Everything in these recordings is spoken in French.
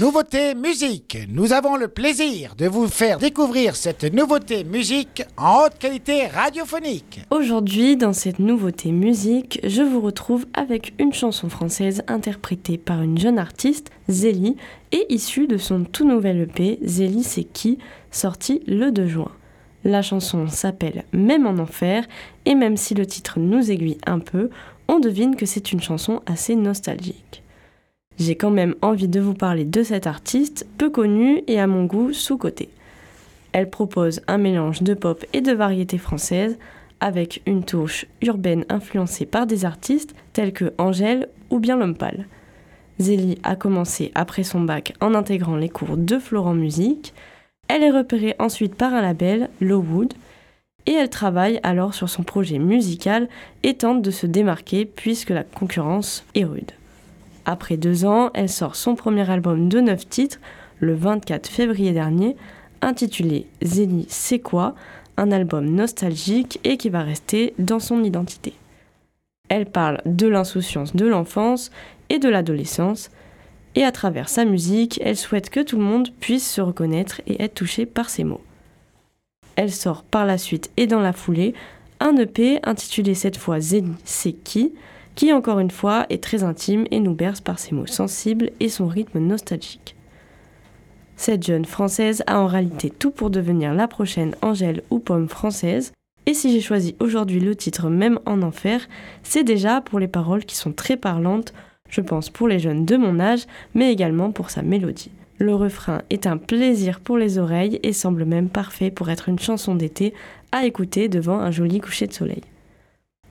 Nouveauté musique. Nous avons le plaisir de vous faire découvrir cette nouveauté musique en haute qualité radiophonique. Aujourd'hui, dans cette nouveauté musique, je vous retrouve avec une chanson française interprétée par une jeune artiste, Zélie, et issue de son tout nouvel EP, Zélie c'est qui, sorti le 2 juin. La chanson s'appelle Même en enfer, et même si le titre nous aiguille un peu, on devine que c'est une chanson assez nostalgique j'ai quand même envie de vous parler de cette artiste, peu connue et à mon goût sous-cotée. Elle propose un mélange de pop et de variété française, avec une touche urbaine influencée par des artistes tels que Angèle ou bien L'Homme Pâle. Zélie a commencé après son bac en intégrant les cours de Florent Musique. Elle est repérée ensuite par un label, Lowwood, et elle travaille alors sur son projet musical et tente de se démarquer puisque la concurrence est rude. Après deux ans, elle sort son premier album de neuf titres le 24 février dernier, intitulé Zélie C'est quoi? Un album nostalgique et qui va rester dans son identité. Elle parle de l'insouciance de l'enfance et de l'adolescence, et à travers sa musique, elle souhaite que tout le monde puisse se reconnaître et être touché par ses mots. Elle sort par la suite et dans la foulée un EP intitulé cette fois Zélie C'est qui? Qui encore une fois est très intime et nous berce par ses mots sensibles et son rythme nostalgique. Cette jeune française a en réalité tout pour devenir la prochaine Angèle ou Pomme française, et si j'ai choisi aujourd'hui le titre Même en enfer, c'est déjà pour les paroles qui sont très parlantes, je pense pour les jeunes de mon âge, mais également pour sa mélodie. Le refrain est un plaisir pour les oreilles et semble même parfait pour être une chanson d'été à écouter devant un joli coucher de soleil.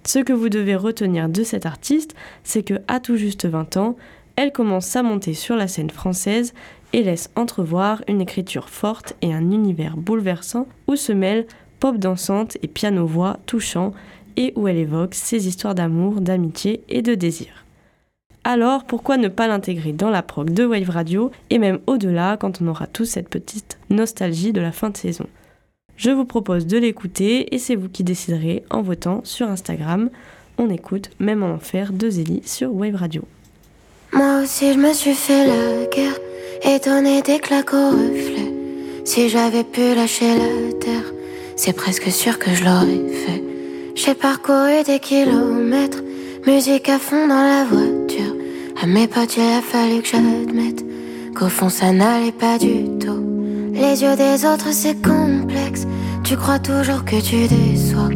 Ce que vous devez retenir de cette artiste, c'est que à tout juste 20 ans, elle commence à monter sur la scène française et laisse entrevoir une écriture forte et un univers bouleversant où se mêlent pop dansante et piano-voix touchant et où elle évoque ses histoires d'amour, d'amitié et de désir. Alors pourquoi ne pas l'intégrer dans la prog de Wave Radio et même au-delà quand on aura tous cette petite nostalgie de la fin de saison? Je vous propose de l'écouter et c'est vous qui déciderez en votant sur Instagram. On écoute Même en enfer de Zélie sur Wave Radio. Moi aussi je me suis fait la guerre et donné des claques au reflet. Si j'avais pu lâcher la terre, c'est presque sûr que je l'aurais fait. J'ai parcouru des kilomètres, musique à fond dans la voiture. À mes potes, il a fallu que j'admette qu'au fond ça n'allait pas du tout. Les yeux des autres, c'est complexe. Tu crois toujours que tu déçois.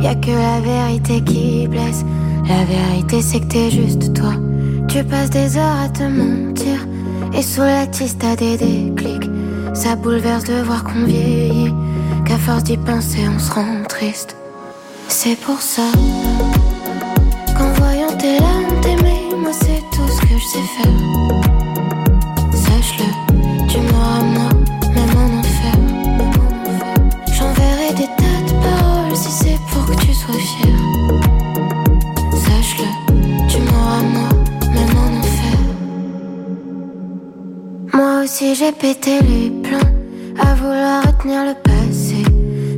Y a que la vérité qui blesse. La vérité, c'est que t'es juste toi. Tu passes des heures à te mentir. Et sous la tisse, t'as des déclics. Ça bouleverse de voir qu'on vieillit. Qu'à force d'y penser, on se rend triste. C'est pour ça qu'en voyant tes larmes, t'aimer, moi c'est tout ce que je sais faire. Aussi j'ai pété les plans, à vouloir retenir le passé.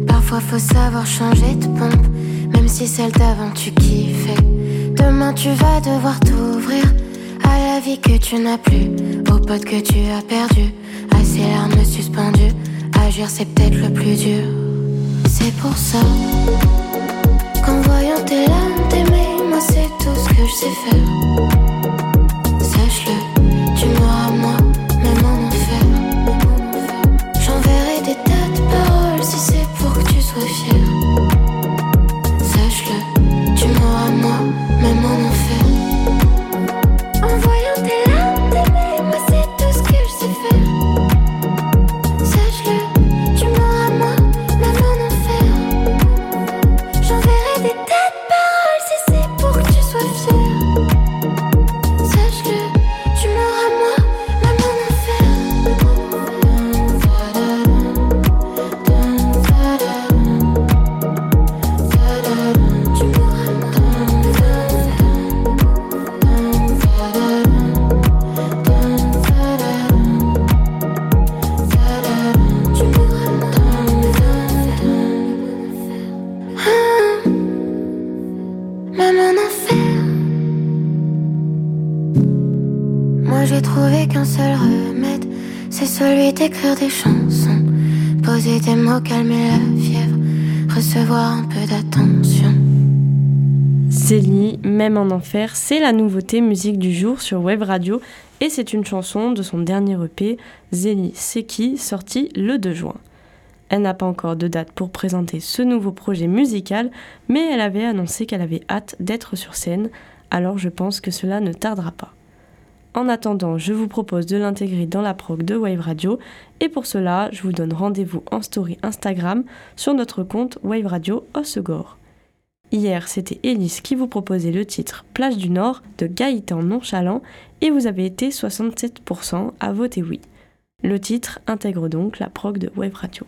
Parfois faut savoir changer de pompe, même si celle d'avant tu kiffais. Demain tu vas devoir t'ouvrir à la vie que tu n'as plus, aux potes que tu as perdu, à ces larmes suspendues. Agir c'est peut-être le plus dur. C'est pour ça celui même en enfer, c'est la nouveauté musique du jour sur Web Radio et c'est une chanson de son dernier EP, Zélie C'est qui, sorti le 2 juin. Elle n'a pas encore de date pour présenter ce nouveau projet musical, mais elle avait annoncé qu'elle avait hâte d'être sur scène, alors je pense que cela ne tardera pas. En attendant, je vous propose de l'intégrer dans la prog de Wave Radio et pour cela, je vous donne rendez-vous en story Instagram sur notre compte Wave Radio Osegor. Hier, c'était Elise qui vous proposait le titre Plage du Nord de Gaëtan Nonchalant et vous avez été 67% à voter oui. Le titre intègre donc la prog de Wave Radio.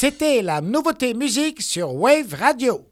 C'était la nouveauté musique sur Wave Radio.